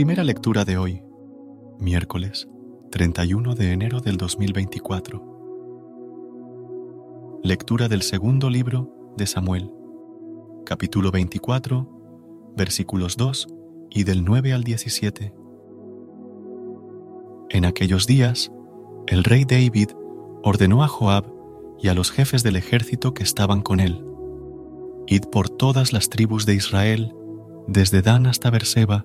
Primera lectura de hoy, miércoles 31 de enero del 2024. Lectura del segundo libro de Samuel, capítulo 24, versículos 2 y del 9 al 17. En aquellos días, el rey David ordenó a Joab y a los jefes del ejército que estaban con él, Id por todas las tribus de Israel, desde Dan hasta Berseba,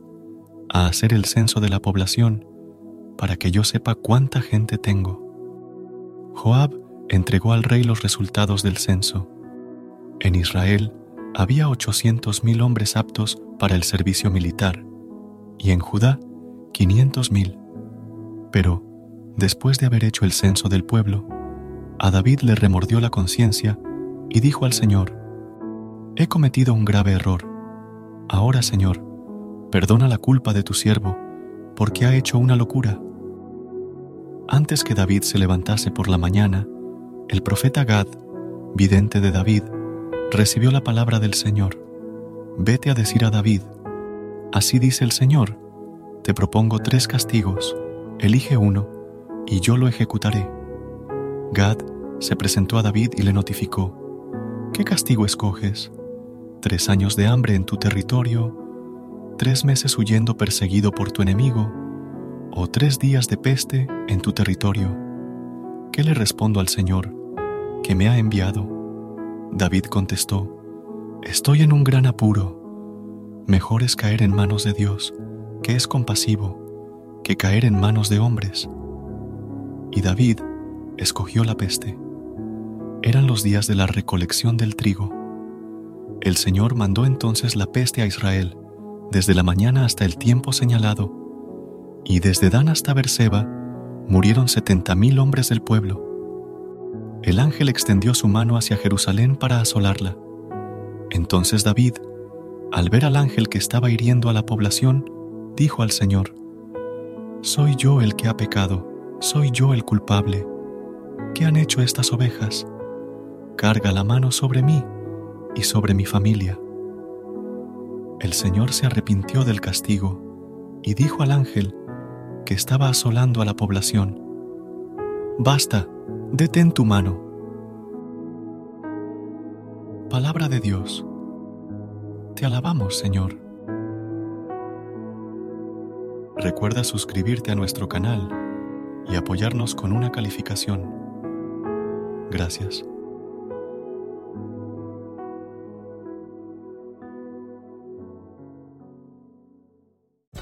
a hacer el censo de la población, para que yo sepa cuánta gente tengo. Joab entregó al rey los resultados del censo. En Israel había ochocientos mil hombres aptos para el servicio militar, y en Judá quinientos mil. Pero, después de haber hecho el censo del pueblo, a David le remordió la conciencia y dijo al Señor, He cometido un grave error. Ahora, Señor, perdona la culpa de tu siervo, porque ha hecho una locura. Antes que David se levantase por la mañana, el profeta Gad, vidente de David, recibió la palabra del Señor. Vete a decir a David, así dice el Señor, te propongo tres castigos, elige uno, y yo lo ejecutaré. Gad se presentó a David y le notificó, ¿qué castigo escoges? ¿Tres años de hambre en tu territorio? Tres meses huyendo perseguido por tu enemigo, o tres días de peste en tu territorio. ¿Qué le respondo al Señor, que me ha enviado? David contestó, Estoy en un gran apuro. Mejor es caer en manos de Dios, que es compasivo, que caer en manos de hombres. Y David escogió la peste. Eran los días de la recolección del trigo. El Señor mandó entonces la peste a Israel, desde la mañana hasta el tiempo señalado, y desde Dan hasta Berseba murieron setenta mil hombres del pueblo. El ángel extendió su mano hacia Jerusalén para asolarla. Entonces David, al ver al ángel que estaba hiriendo a la población, dijo al Señor, Soy yo el que ha pecado, soy yo el culpable. ¿Qué han hecho estas ovejas? Carga la mano sobre mí y sobre mi familia. El Señor se arrepintió del castigo y dijo al ángel que estaba asolando a la población, Basta, detén tu mano. Palabra de Dios. Te alabamos, Señor. Recuerda suscribirte a nuestro canal y apoyarnos con una calificación. Gracias.